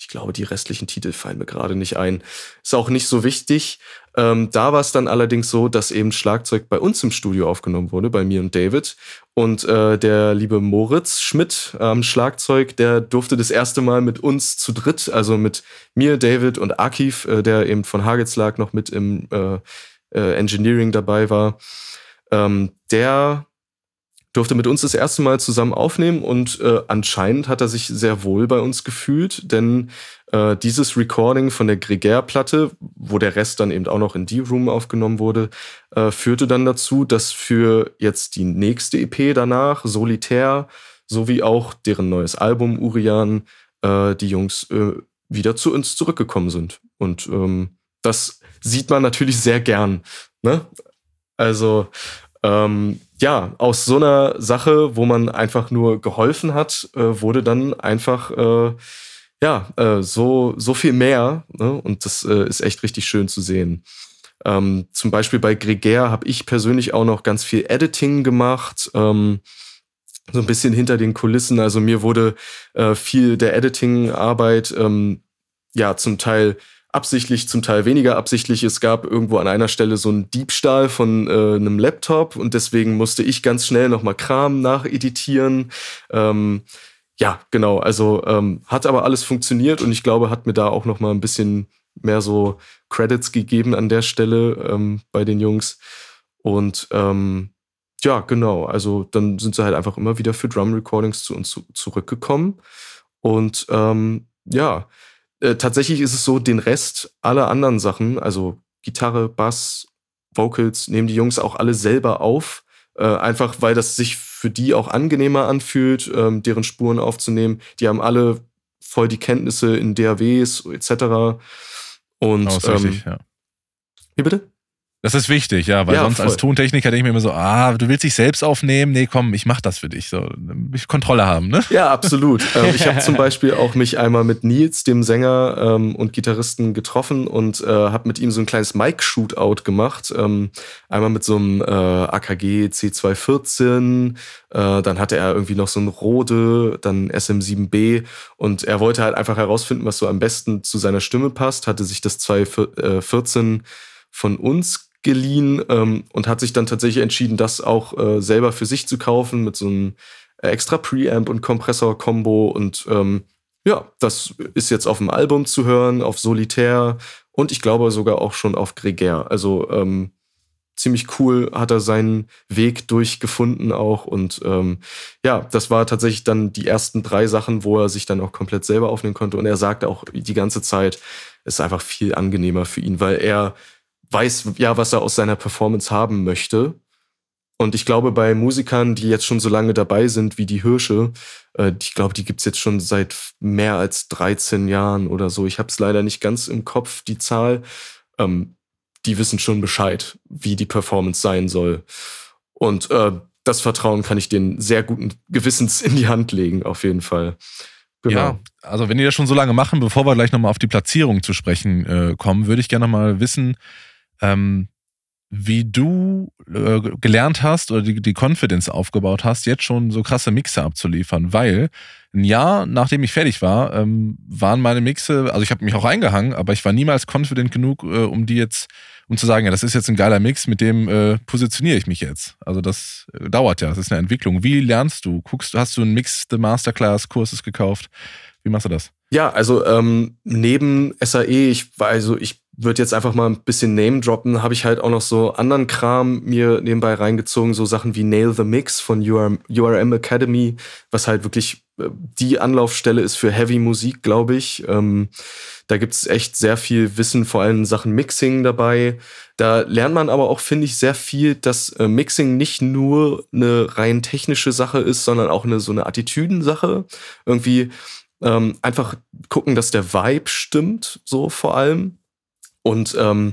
ich glaube, die restlichen Titel fallen mir gerade nicht ein. Ist auch nicht so wichtig. Ähm, da war es dann allerdings so, dass eben Schlagzeug bei uns im Studio aufgenommen wurde, bei mir und David. Und äh, der liebe Moritz Schmidt am ähm, Schlagzeug, der durfte das erste Mal mit uns zu dritt, also mit mir, David und Akif, äh, der eben von Hagelslag noch mit im äh, äh, Engineering dabei war. Ähm, der durfte mit uns das erste Mal zusammen aufnehmen und äh, anscheinend hat er sich sehr wohl bei uns gefühlt, denn äh, dieses Recording von der Gregär-Platte, wo der Rest dann eben auch noch in D-Room aufgenommen wurde, äh, führte dann dazu, dass für jetzt die nächste EP danach, Solitär, sowie auch deren neues Album Urian, äh, die Jungs äh, wieder zu uns zurückgekommen sind. Und ähm, das sieht man natürlich sehr gern. Ne? Also ähm, ja, aus so einer Sache, wo man einfach nur geholfen hat, äh, wurde dann einfach äh, ja äh, so so viel mehr. Ne? Und das äh, ist echt richtig schön zu sehen. Ähm, zum Beispiel bei Gregär habe ich persönlich auch noch ganz viel Editing gemacht. Ähm, so ein bisschen hinter den Kulissen. Also mir wurde äh, viel der Editing-Arbeit ähm, ja zum Teil absichtlich, zum Teil weniger absichtlich. Es gab irgendwo an einer Stelle so einen Diebstahl von äh, einem Laptop und deswegen musste ich ganz schnell nochmal Kram nacheditieren. Ähm, ja, genau. Also ähm, hat aber alles funktioniert und ich glaube, hat mir da auch nochmal ein bisschen mehr so Credits gegeben an der Stelle ähm, bei den Jungs. Und ähm, ja, genau. Also dann sind sie halt einfach immer wieder für Drum Recordings zu uns zu zurückgekommen. Und ähm, ja, äh, tatsächlich ist es so, den Rest aller anderen Sachen, also Gitarre, Bass, Vocals, nehmen die Jungs auch alle selber auf. Äh, einfach weil das sich für die auch angenehmer anfühlt, ähm, deren Spuren aufzunehmen. Die haben alle voll die Kenntnisse in DAWs etc. Und oh, ähm, richtig, ja. Wie bitte? Das ist wichtig, ja, weil Ja, sonst voll. als Tontechniker denke ich mir immer so, ah, du willst dich selbst aufnehmen? Nee, komm, ich mach das für dich. So, ich Kontrolle haben, ne? Ja, absolut. ähm, ich habe zum Beispiel auch mich einmal mit Nils, dem Sänger ähm, und Gitarristen, getroffen und äh, habe mit ihm so ein kleines Mic-Shootout gemacht. Ähm, einmal mit so einem äh, AKG C214, äh, dann hatte er irgendwie noch so ein Rode, dann SM7B und er wollte halt einfach herausfinden, was so am besten zu seiner Stimme passt, hatte sich das 214 von uns geliehen ähm, und hat sich dann tatsächlich entschieden, das auch äh, selber für sich zu kaufen mit so einem extra Preamp und Kompressor-Kombo. Und ähm, ja, das ist jetzt auf dem Album zu hören, auf Solitär und ich glaube sogar auch schon auf Gregär. Also ähm, ziemlich cool hat er seinen Weg durchgefunden auch. Und ähm, ja, das war tatsächlich dann die ersten drei Sachen, wo er sich dann auch komplett selber aufnehmen konnte. Und er sagte auch die ganze Zeit, es ist einfach viel angenehmer für ihn, weil er weiß ja, was er aus seiner Performance haben möchte und ich glaube, bei Musikern, die jetzt schon so lange dabei sind wie die Hirsche, äh, ich glaube, die gibt's jetzt schon seit mehr als 13 Jahren oder so. Ich habe es leider nicht ganz im Kopf, die Zahl. Ähm, die wissen schon Bescheid, wie die Performance sein soll. Und äh, das Vertrauen kann ich denen sehr guten Gewissens in die Hand legen, auf jeden Fall. Genau. Ja, also wenn die das schon so lange machen, bevor wir gleich nochmal auf die Platzierung zu sprechen äh, kommen, würde ich gerne mal wissen, ähm, wie du äh, gelernt hast oder die, die Confidence aufgebaut hast, jetzt schon so krasse Mixe abzuliefern, weil ein Jahr nachdem ich fertig war, ähm, waren meine Mixe, also ich habe mich auch eingehangen, aber ich war niemals confident genug, äh, um die jetzt, um zu sagen, ja, das ist jetzt ein geiler Mix, mit dem äh, positioniere ich mich jetzt. Also das äh, dauert ja, das ist eine Entwicklung. Wie lernst du? Guckst, hast du einen Mix the Masterclass Kurses gekauft? Wie machst du das? Ja, also ähm, neben SAE, ich war also ich würde jetzt einfach mal ein bisschen Name droppen, habe ich halt auch noch so anderen Kram mir nebenbei reingezogen, so Sachen wie Nail the Mix von URM, URM Academy, was halt wirklich äh, die Anlaufstelle ist für Heavy Musik, glaube ich. Ähm, da gibt's echt sehr viel Wissen, vor allem Sachen Mixing dabei. Da lernt man aber auch, finde ich, sehr viel, dass äh, Mixing nicht nur eine rein technische Sache ist, sondern auch eine so eine Attitüdensache. Irgendwie ähm, einfach gucken, dass der Vibe stimmt, so vor allem. Und ähm,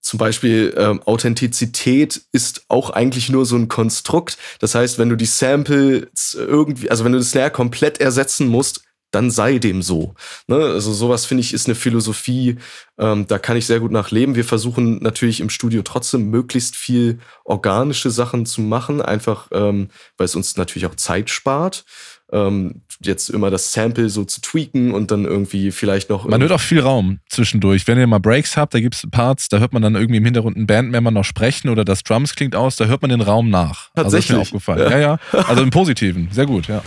zum Beispiel ähm, Authentizität ist auch eigentlich nur so ein Konstrukt. Das heißt, wenn du die Samples irgendwie, also wenn du das Snare komplett ersetzen musst, dann sei dem so. Ne? Also sowas finde ich ist eine Philosophie, ähm, da kann ich sehr gut nachleben. Wir versuchen natürlich im Studio trotzdem möglichst viel organische Sachen zu machen, einfach ähm, weil es uns natürlich auch Zeit spart. Ähm, jetzt immer das Sample so zu tweaken und dann irgendwie vielleicht noch. Man hört auch viel Raum zwischendurch. Wenn ihr mal Breaks habt, da gibt es Parts, da hört man dann irgendwie im Hintergrund einen Bandmember noch sprechen oder das Drums klingt aus, da hört man den Raum nach. Also ist mir Tatsächlich? aufgefallen. Ja, ja. Also im Positiven. Sehr gut, ja.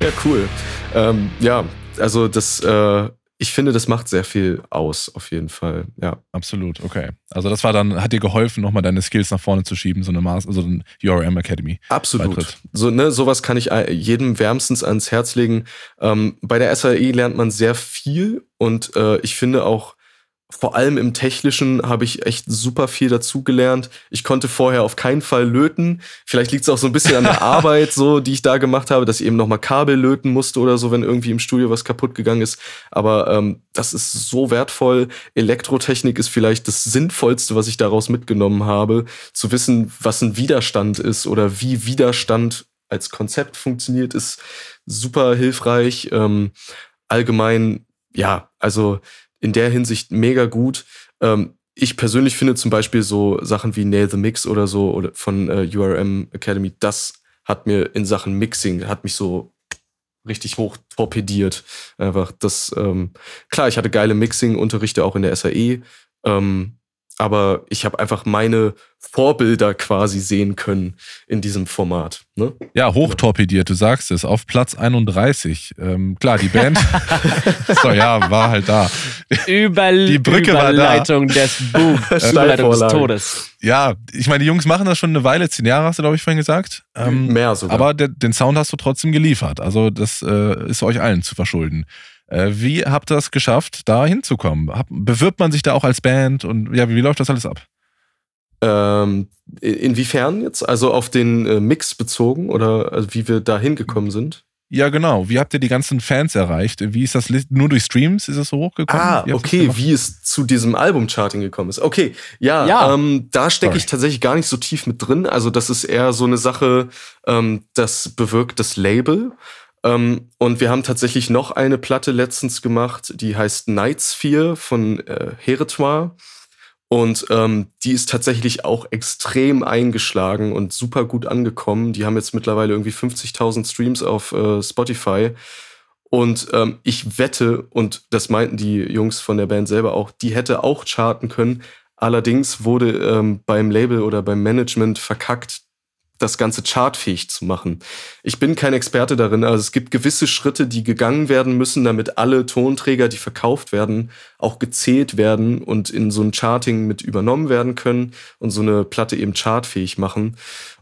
Ja, cool. Ähm, ja, also das, äh, ich finde, das macht sehr viel aus, auf jeden Fall. Ja. Absolut, okay. Also das war dann, hat dir geholfen, nochmal deine Skills nach vorne zu schieben, so eine Maß, also ein URM Academy. Absolut. Beitritt. So, ne, sowas kann ich äh, jedem wärmstens ans Herz legen. Ähm, bei der SAE lernt man sehr viel und äh, ich finde auch, vor allem im Technischen habe ich echt super viel dazugelernt. Ich konnte vorher auf keinen Fall löten. Vielleicht liegt es auch so ein bisschen an der Arbeit, so die ich da gemacht habe, dass ich eben nochmal Kabel löten musste oder so, wenn irgendwie im Studio was kaputt gegangen ist. Aber ähm, das ist so wertvoll. Elektrotechnik ist vielleicht das Sinnvollste, was ich daraus mitgenommen habe, zu wissen, was ein Widerstand ist oder wie Widerstand als Konzept funktioniert, ist super hilfreich. Ähm, allgemein, ja, also in der Hinsicht mega gut. Ähm, ich persönlich finde zum Beispiel so Sachen wie Nail the Mix oder so oder von äh, URM Academy, das hat mir in Sachen Mixing, hat mich so richtig hoch torpediert. Einfach das, ähm, klar, ich hatte geile Mixing-Unterrichte auch in der SAE, ähm, aber ich habe einfach meine Vorbilder quasi sehen können in diesem Format. Ne? Ja, hochtorpediert, du sagst es, auf Platz 31. Ähm, klar, die Band, so ja, war halt da. Überl Die Brücke war da. Überleitung des Boom. Überleitung des. Todes. Ja, ich meine, die Jungs machen das schon eine Weile, zehn Jahre hast du, glaube ich, vorhin gesagt. Ähm, Mehr sogar. aber der, den Sound hast du trotzdem geliefert. Also das äh, ist euch allen zu verschulden. Äh, wie habt ihr es geschafft, da hinzukommen? Bewirbt man sich da auch als Band und ja, wie, wie läuft das alles ab? Ähm, inwiefern jetzt? Also auf den äh, Mix bezogen oder also wie wir da hingekommen sind? Ja, genau. Wie habt ihr die ganzen Fans erreicht? Wie ist das nur durch Streams ist es so hochgekommen? Ah, okay, wie es zu diesem Album-Charting gekommen ist. Okay, ja, ja. Ähm, da stecke ich tatsächlich gar nicht so tief mit drin. Also das ist eher so eine Sache, ähm, das bewirkt das Label. Ähm, und wir haben tatsächlich noch eine Platte letztens gemacht, die heißt Night Sphere von äh, Heretoire. Und ähm, die ist tatsächlich auch extrem eingeschlagen und super gut angekommen. Die haben jetzt mittlerweile irgendwie 50.000 Streams auf äh, Spotify. Und ähm, ich wette, und das meinten die Jungs von der Band selber auch, die hätte auch charten können. Allerdings wurde ähm, beim Label oder beim Management verkackt, das Ganze chartfähig zu machen. Ich bin kein Experte darin, also es gibt gewisse Schritte, die gegangen werden müssen, damit alle Tonträger, die verkauft werden, auch gezählt werden und in so ein Charting mit übernommen werden können und so eine Platte eben chartfähig machen.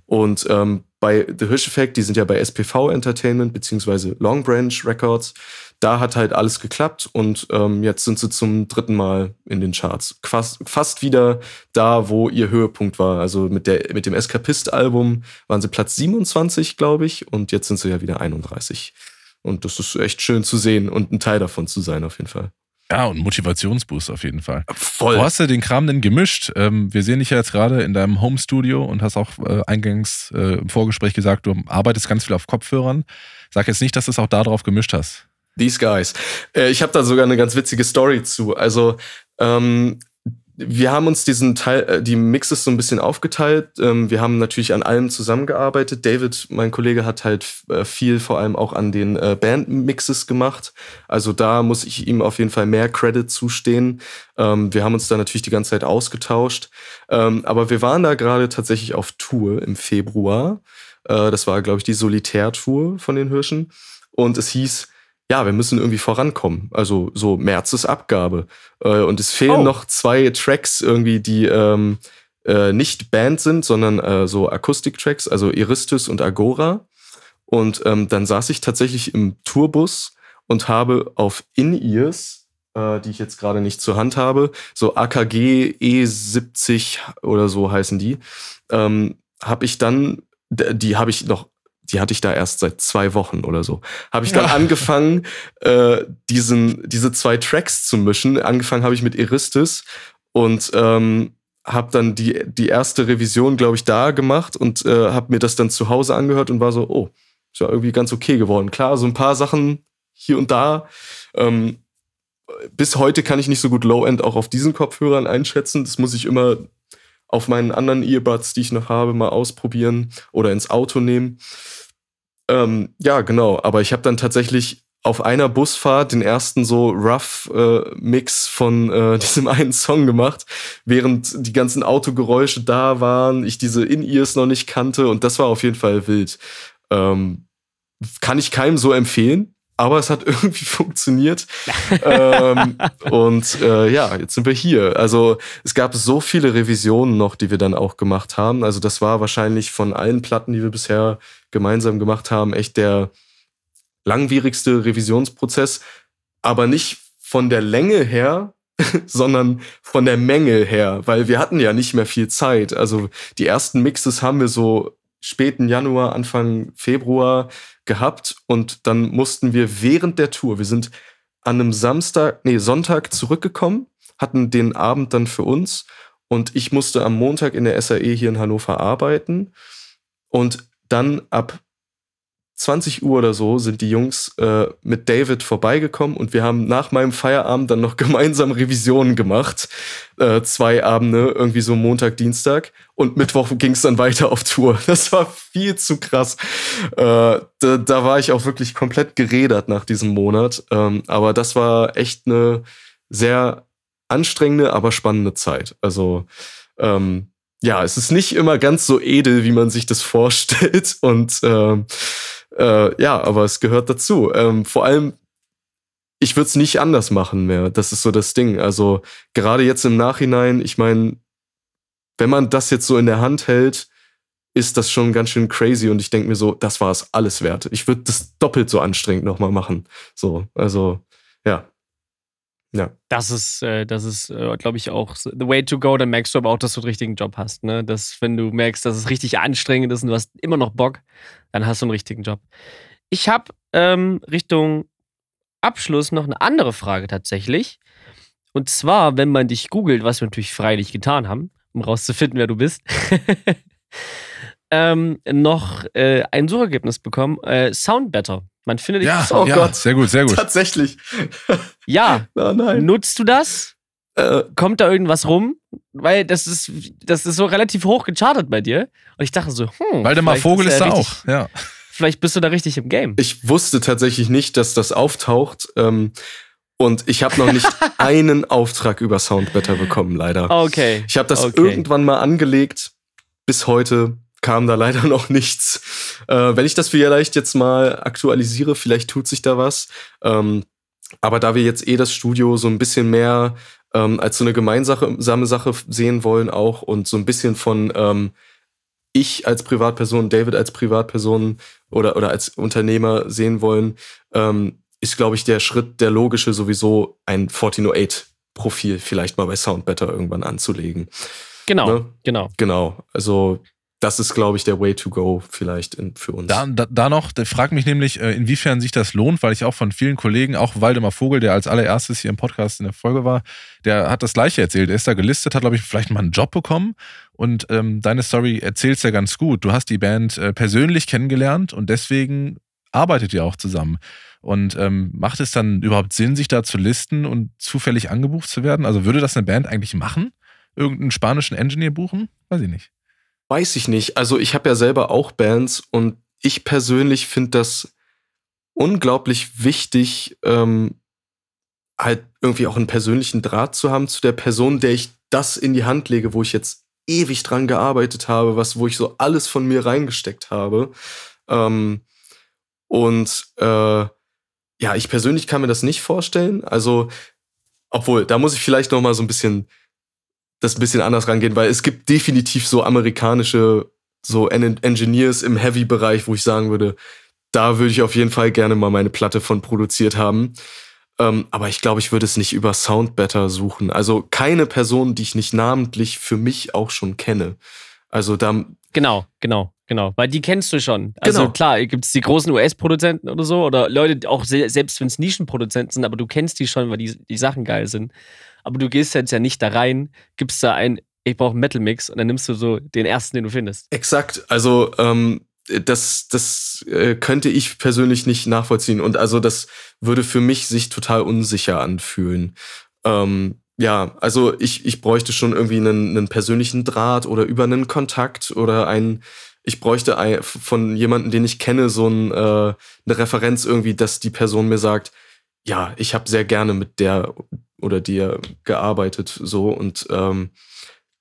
Und ähm, bei The Hirsch Effect, die sind ja bei SPV Entertainment beziehungsweise Long Branch Records, da hat halt alles geklappt und ähm, jetzt sind sie zum dritten Mal in den Charts. Fast, fast wieder da, wo ihr Höhepunkt war. Also mit, der, mit dem Escapist-Album waren sie Platz 27, glaube ich, und jetzt sind sie ja wieder 31. Und das ist echt schön zu sehen und ein Teil davon zu sein, auf jeden Fall. Ja, und Motivationsboost auf jeden Fall. Voll. Wo hast du den Kram denn gemischt? Ähm, wir sehen dich ja jetzt gerade in deinem Home-Studio und hast auch äh, eingangs äh, im Vorgespräch gesagt, du arbeitest ganz viel auf Kopfhörern. Sag jetzt nicht, dass du es auch darauf gemischt hast. These guys. Äh, ich habe da sogar eine ganz witzige Story zu. Also ähm, wir haben uns diesen Teil, äh, die Mixes so ein bisschen aufgeteilt. Ähm, wir haben natürlich an allem zusammengearbeitet. David, mein Kollege, hat halt äh, viel vor allem auch an den Band-Mixes gemacht. Also da muss ich ihm auf jeden Fall mehr Credit zustehen. Ähm, wir haben uns da natürlich die ganze Zeit ausgetauscht. Ähm, aber wir waren da gerade tatsächlich auf Tour im Februar. Das war, glaube ich, die Solitär-Tour von den Hirschen. Und es hieß, ja, wir müssen irgendwie vorankommen. Also so März ist Abgabe. Äh, und es fehlen oh. noch zwei Tracks irgendwie, die ähm, äh, nicht Band sind, sondern äh, so Akustik-Tracks, also Iristus und Agora. Und ähm, dann saß ich tatsächlich im Tourbus und habe auf In-Ears, äh, die ich jetzt gerade nicht zur Hand habe, so AKG E70 oder so heißen die, ähm, habe ich dann, die habe ich noch die hatte ich da erst seit zwei Wochen oder so. Habe ich dann ja. angefangen, äh, diesen, diese zwei Tracks zu mischen. Angefangen habe ich mit Eristis und ähm, habe dann die, die erste Revision, glaube ich, da gemacht und äh, habe mir das dann zu Hause angehört und war so, oh, ist ja irgendwie ganz okay geworden. Klar, so ein paar Sachen hier und da. Ähm, bis heute kann ich nicht so gut Low-End auch auf diesen Kopfhörern einschätzen. Das muss ich immer auf meinen anderen Earbuds, die ich noch habe, mal ausprobieren oder ins Auto nehmen. Ähm, ja, genau. Aber ich habe dann tatsächlich auf einer Busfahrt den ersten so rough äh, von äh, diesem einen Song gemacht, während die ganzen Autogeräusche da waren, ich diese In-Ears noch nicht kannte und das war auf jeden Fall wild. Ähm, kann ich keinem so empfehlen aber es hat irgendwie funktioniert. ähm, und äh, ja, jetzt sind wir hier. Also es gab so viele Revisionen noch, die wir dann auch gemacht haben. Also das war wahrscheinlich von allen Platten, die wir bisher gemeinsam gemacht haben, echt der langwierigste Revisionsprozess. Aber nicht von der Länge her, sondern von der Menge her, weil wir hatten ja nicht mehr viel Zeit. Also die ersten Mixes haben wir so späten Januar, Anfang Februar gehabt und dann mussten wir während der Tour, wir sind an einem Samstag, nee, Sonntag zurückgekommen, hatten den Abend dann für uns und ich musste am Montag in der SAE hier in Hannover arbeiten und dann ab 20 Uhr oder so sind die Jungs äh, mit David vorbeigekommen und wir haben nach meinem Feierabend dann noch gemeinsam Revisionen gemacht. Äh, zwei Abende, irgendwie so Montag, Dienstag. Und Mittwoch ging es dann weiter auf Tour. Das war viel zu krass. Äh, da, da, war ich auch wirklich komplett gerädert nach diesem Monat. Ähm, aber das war echt eine sehr anstrengende, aber spannende Zeit. Also ähm, ja, es ist nicht immer ganz so edel, wie man sich das vorstellt. Und ähm, äh, ja, aber es gehört dazu. Ähm, vor allem, ich würde es nicht anders machen mehr. Das ist so das Ding. Also gerade jetzt im Nachhinein, ich meine, wenn man das jetzt so in der Hand hält, ist das schon ganz schön crazy und ich denke mir so, das war es alles wert. Ich würde das doppelt so anstrengend nochmal machen. So, also ja. Ja. Das ist, äh, das ist, äh, glaube ich, auch the way to go. Dann merkst du aber auch, dass du den richtigen Job hast. Ne? Dass, wenn du merkst, dass es richtig anstrengend ist und du hast immer noch Bock, dann hast du einen richtigen Job. Ich habe ähm, Richtung Abschluss noch eine andere Frage tatsächlich. Und zwar, wenn man dich googelt, was wir natürlich freilich getan haben, um rauszufinden, wer du bist, ähm, noch äh, ein Suchergebnis bekommen. Äh, Sound Better. Man findet dich Ja, auf Sound- Oh ja Gott. sehr gut, sehr gut. Tatsächlich. Ja, Oh nein. nutzt du das? Äh, Kommt da irgendwas rum? Weil das ist, das ist so relativ hoch gechartet bei dir. Und ich dachte so, hm. Waldemar Vogel ist da richtig, auch. Ja. Vielleicht bist du da richtig im Game. ich wusste tatsächlich nicht, dass das auftaucht. Ähm, und ich habe noch nicht einen Auftrag über Soundbetter bekommen, leider. Okay. Ich habe das okay. irgendwann mal angelegt. Bis heute kam da leider noch nichts. Äh, wenn ich das vielleicht jetzt mal aktualisiere, vielleicht tut sich da was. Ähm, aber da wir jetzt eh das Studio so ein bisschen mehr ähm, als so eine gemeinsame Sache sehen wollen auch und so ein bisschen von ähm, ich als Privatperson, David als Privatperson oder, oder als Unternehmer sehen wollen, ähm, ist, glaube ich, der Schritt, der logische sowieso ein 1408-Profil vielleicht mal bei Soundbetter irgendwann anzulegen. Genau, ne? genau. Genau, also das ist, glaube ich, der Way to go vielleicht in, für uns. Da, da, da noch, der fragt mich nämlich, äh, inwiefern sich das lohnt, weil ich auch von vielen Kollegen, auch Waldemar Vogel, der als allererstes hier im Podcast in der Folge war, der hat das Gleiche erzählt. Er ist da gelistet, hat, glaube ich, vielleicht mal einen Job bekommen. Und ähm, deine Story erzählst ja ganz gut. Du hast die Band äh, persönlich kennengelernt und deswegen arbeitet ihr auch zusammen. Und ähm, macht es dann überhaupt Sinn, sich da zu listen und zufällig angebucht zu werden? Also würde das eine Band eigentlich machen? Irgendeinen spanischen Engineer buchen? Weiß ich nicht. Weiß ich nicht. Also ich habe ja selber auch Bands und ich persönlich finde das unglaublich wichtig, ähm, halt irgendwie auch einen persönlichen Draht zu haben zu der Person, der ich das in die Hand lege, wo ich jetzt ewig dran gearbeitet habe, was, wo ich so alles von mir reingesteckt habe. Ähm, und äh, ja, ich persönlich kann mir das nicht vorstellen. Also, obwohl, da muss ich vielleicht noch mal so ein bisschen das ein bisschen anders rangehen, weil es gibt definitiv so amerikanische so En Engineers im Heavy-Bereich, wo ich sagen würde, da würde ich auf jeden Fall gerne mal meine Platte von produziert haben. Ähm, aber ich glaube, ich würde es nicht über Soundbetter suchen. Also keine Person, die ich nicht namentlich für mich auch schon kenne. Also da, Genau, genau, genau. Weil die kennst du schon. Also Genau. klar, gibt es die großen US-Produzenten oder so oder Leute, auch se selbst wenn es Nischenproduzenten sind, aber du kennst die schon, weil die, die Sachen geil sind. Aber du gehst jetzt ja nicht da rein, gibst da ein, ich brauche einen Metal-Mix und dann nimmst du so den ersten, den du findest. Exakt, also ähm, das, das äh, könnte ich persönlich nicht nachvollziehen. Und also das würde für mich sich total unsicher anfühlen. Ähm, ja, also ich, ich bräuchte schon irgendwie einen, einen persönlichen Draht oder über einen Kontakt oder ein, ich bräuchte ein, von jemandem, den ich kenne, so ein, äh, eine Referenz irgendwie, dass die Person mir sagt, ja, ich habe sehr gerne mit der oder dir gearbeitet so und ähm,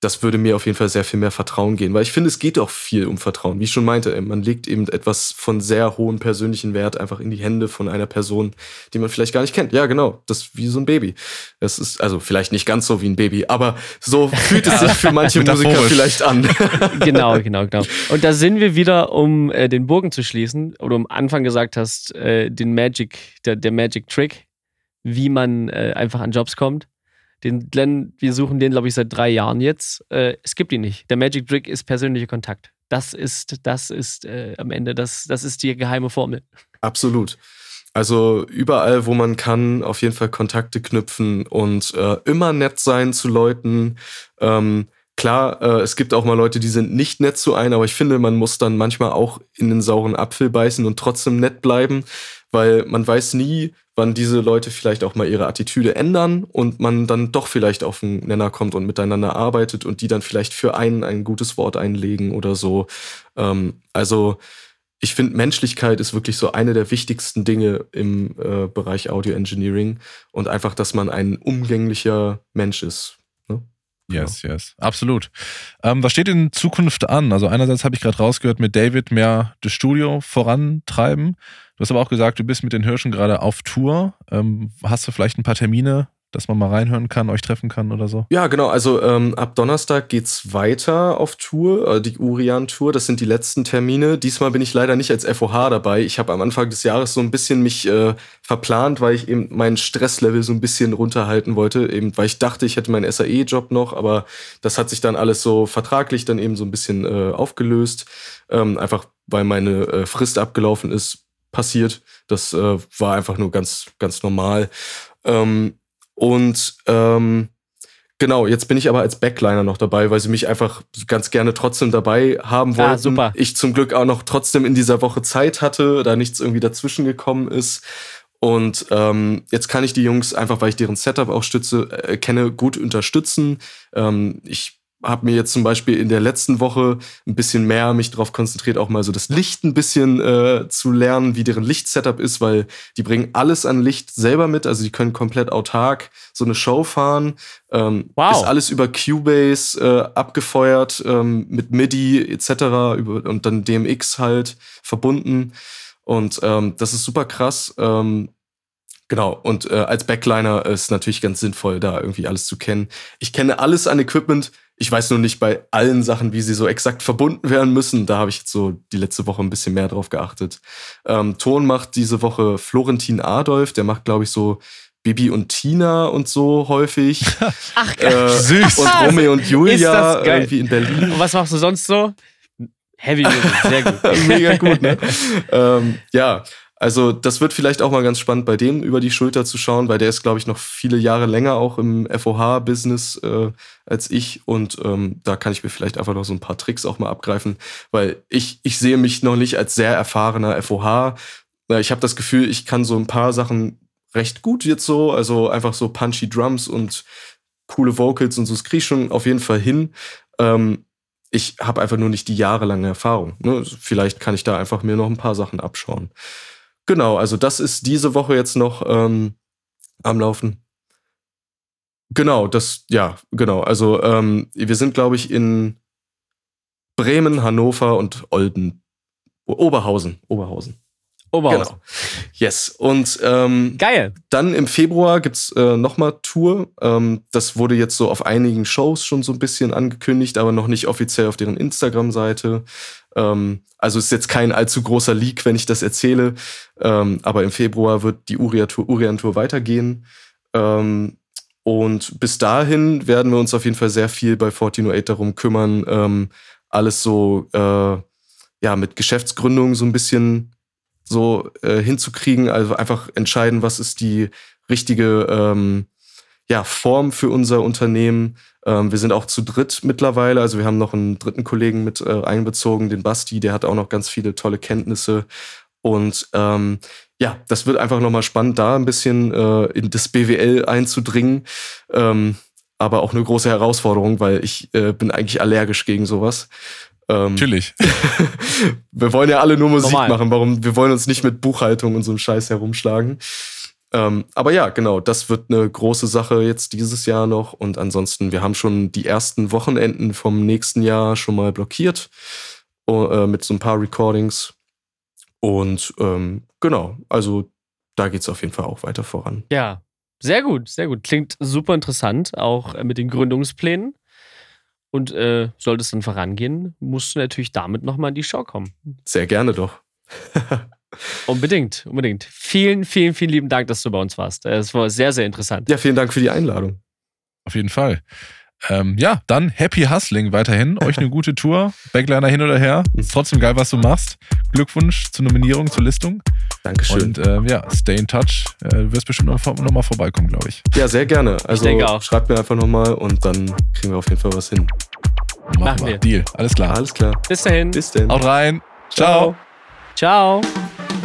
das würde mir auf jeden Fall sehr viel mehr Vertrauen gehen, weil ich finde, es geht auch viel um Vertrauen. Wie ich schon meinte, man legt eben etwas von sehr hohem persönlichen Wert einfach in die Hände von einer Person, die man vielleicht gar nicht kennt. Ja, genau, das ist wie so ein Baby. Das ist also vielleicht nicht ganz so wie ein Baby, aber so fühlt es sich für manche Musiker vielleicht an. genau, genau, genau. Und da sind wir wieder, um äh, den Bogen zu schließen, oder am Anfang gesagt hast, äh, den Magic, der, der Magic Trick, wie man äh, einfach an Jobs kommt. Den Glenn, wir suchen den, glaube ich, seit drei Jahren jetzt. Äh, es gibt ihn nicht. Der Magic Trick ist persönlicher Kontakt. Das ist, das ist äh, am Ende, das, das ist die geheime Formel. Absolut. Also überall, wo man kann, auf jeden Fall Kontakte knüpfen und äh, immer nett sein zu Leuten. Ähm, klar, äh, es gibt auch mal Leute, die sind nicht nett zu einem, aber ich finde, man muss dann manchmal auch in den sauren Apfel beißen und trotzdem nett bleiben, weil man weiß nie, wann diese Leute vielleicht auch mal ihre Attitüde ändern und man dann doch vielleicht auf einen Nenner kommt und miteinander arbeitet und die dann vielleicht für einen ein gutes Wort einlegen oder so. Ähm, also ich finde, Menschlichkeit ist wirklich so eine der wichtigsten Dinge im äh, Bereich Audio Engineering und einfach, dass man ein umgänglicher Mensch ist. Ne? Yes, yes, absolut. Ähm, was steht in Zukunft an? Also einerseits habe ich gerade rausgehört, mit David mehr das Studio vorantreiben. Du hast aber auch gesagt, du bist mit den Hirschen gerade auf Tour. Ähm, hast du vielleicht ein paar Termine, dass man mal reinhören kann, euch treffen kann oder so? Ja, genau. Also ähm, ab Donnerstag geht's weiter auf Tour, äh, die Urian-Tour. Das sind die letzten Termine. Diesmal bin ich leider nicht als FOH dabei. Ich habe am Anfang des Jahres so ein bisschen mich äh, verplant, weil ich eben meinen Stresslevel so ein bisschen runterhalten wollte. Eben, weil ich dachte, ich hätte meinen SAE-Job noch, aber das hat sich dann alles so vertraglich dann eben so ein bisschen äh, aufgelöst. Ähm, einfach weil meine äh, Frist abgelaufen ist passiert. Das äh, war einfach nur ganz, ganz normal. Ähm, und ähm, Genau, jetzt bin ich aber als Backliner noch dabei, weil sie mich einfach ganz gerne trotzdem dabei haben ah, wollten. Ah, super. Ich zum Glück auch noch trotzdem in dieser Woche Zeit hatte, da nichts irgendwie dazwischen gekommen ist. Und ähm, jetzt kann ich die Jungs einfach, weil ich deren Setup auch stütze, äh, kenne, gut unterstützen. Ähm, ich habe mir jetzt zum Beispiel in der letzten Woche ein bisschen mehr mich darauf konzentriert, auch mal so das Licht ein bisschen äh, zu lernen, wie deren Lichtsetup ist, weil die bringen alles an Licht selber mit. Also die können komplett autark so eine Show fahren. Ähm, wow. Ist alles über Cubase äh, abgefeuert, ähm, mit MIDI etc. Über, und dann DMX halt verbunden. Und ähm, das ist super krass. Ähm, Genau, und äh, als Backliner ist natürlich ganz sinnvoll, da irgendwie alles zu kennen. Ich kenne alles an Equipment, ich weiß nur nicht bei allen Sachen, wie sie so exakt verbunden werden müssen. Da habe ich jetzt so die letzte Woche ein bisschen mehr drauf geachtet. Ähm, Ton macht diese Woche Florentin Adolf. Der macht, glaube ich, so Bibi und Tina und so häufig. Ach, geil. Äh, Süß. Und Romeo und Julia irgendwie in Berlin. Und was machst du sonst so? Heavy Music, sehr gut. Mega gut, ne? ähm, ja, also das wird vielleicht auch mal ganz spannend bei dem über die Schulter zu schauen, weil der ist, glaube ich, noch viele Jahre länger auch im FOH-Business äh, als ich. Und ähm, da kann ich mir vielleicht einfach noch so ein paar Tricks auch mal abgreifen, weil ich, ich sehe mich noch nicht als sehr erfahrener FOH. Ich habe das Gefühl, ich kann so ein paar Sachen recht gut jetzt so, also einfach so punchy Drums und coole Vocals und so, das kriege ich schon auf jeden Fall hin. Ähm, ich habe einfach nur nicht die jahrelange Erfahrung. Ne? Vielleicht kann ich da einfach mir noch ein paar Sachen abschauen. Genau, also das ist diese Woche jetzt noch ähm, am Laufen. Genau, das, ja, genau. Also ähm, wir sind, glaube ich, in Bremen, Hannover und Olden. Oberhausen. Oberhausen. Oberhausen. Genau. Yes. Und ähm, geil. Dann im Februar gibt's äh, nochmal Tour. Ähm, das wurde jetzt so auf einigen Shows schon so ein bisschen angekündigt, aber noch nicht offiziell auf deren Instagram-Seite. Ähm, also ist jetzt kein allzu großer Leak, wenn ich das erzähle. Ähm, aber im Februar wird die Urian-Tour Urian -Tour weitergehen. Ähm, und bis dahin werden wir uns auf jeden Fall sehr viel bei 1408 darum kümmern, ähm, alles so äh, ja mit Geschäftsgründung so ein bisschen so äh, hinzukriegen. Also einfach entscheiden, was ist die richtige ähm, ja, Form für unser Unternehmen. Ähm, wir sind auch zu dritt mittlerweile. Also wir haben noch einen dritten Kollegen mit äh, einbezogen, den Basti, der hat auch noch ganz viele tolle Kenntnisse. Und ähm, ja, das wird einfach nochmal spannend, da ein bisschen äh, in das BWL einzudringen. Ähm, aber auch eine große Herausforderung, weil ich äh, bin eigentlich allergisch gegen sowas. Ähm, Natürlich. wir wollen ja alle nur Musik Normal. machen. Warum? Wir wollen uns nicht mit Buchhaltung und so einem Scheiß herumschlagen. Ähm, aber ja, genau, das wird eine große Sache jetzt dieses Jahr noch. Und ansonsten, wir haben schon die ersten Wochenenden vom nächsten Jahr schon mal blockiert uh, mit so ein paar Recordings. Und ähm, genau, also da geht es auf jeden Fall auch weiter voran. Ja, sehr gut, sehr gut. Klingt super interessant, auch äh, mit den Gründungsplänen. Und äh, sollte es dann vorangehen, musst du natürlich damit nochmal in die Show kommen. Sehr gerne doch. unbedingt, unbedingt. Vielen, vielen, vielen lieben Dank, dass du bei uns warst. Es war sehr, sehr interessant. Ja, vielen Dank für die Einladung. Auf jeden Fall. Ähm, ja, dann Happy Hustling weiterhin. Euch eine gute Tour. Backliner hin oder her. Ist trotzdem geil, was du machst. Glückwunsch zur Nominierung, zur Listung. Dankeschön. Und äh, ja, stay in touch. Äh, du wirst bestimmt noch, noch mal vorbeikommen, glaube ich. Ja, sehr gerne. Also ich denke auch. schreibt mir einfach nochmal und dann kriegen wir auf jeden Fall was hin. Machen, Machen wir. Deal. Alles klar. Alles klar. Bis dahin. Bis dahin. Haut rein. Ciao. Ciao. Ciao.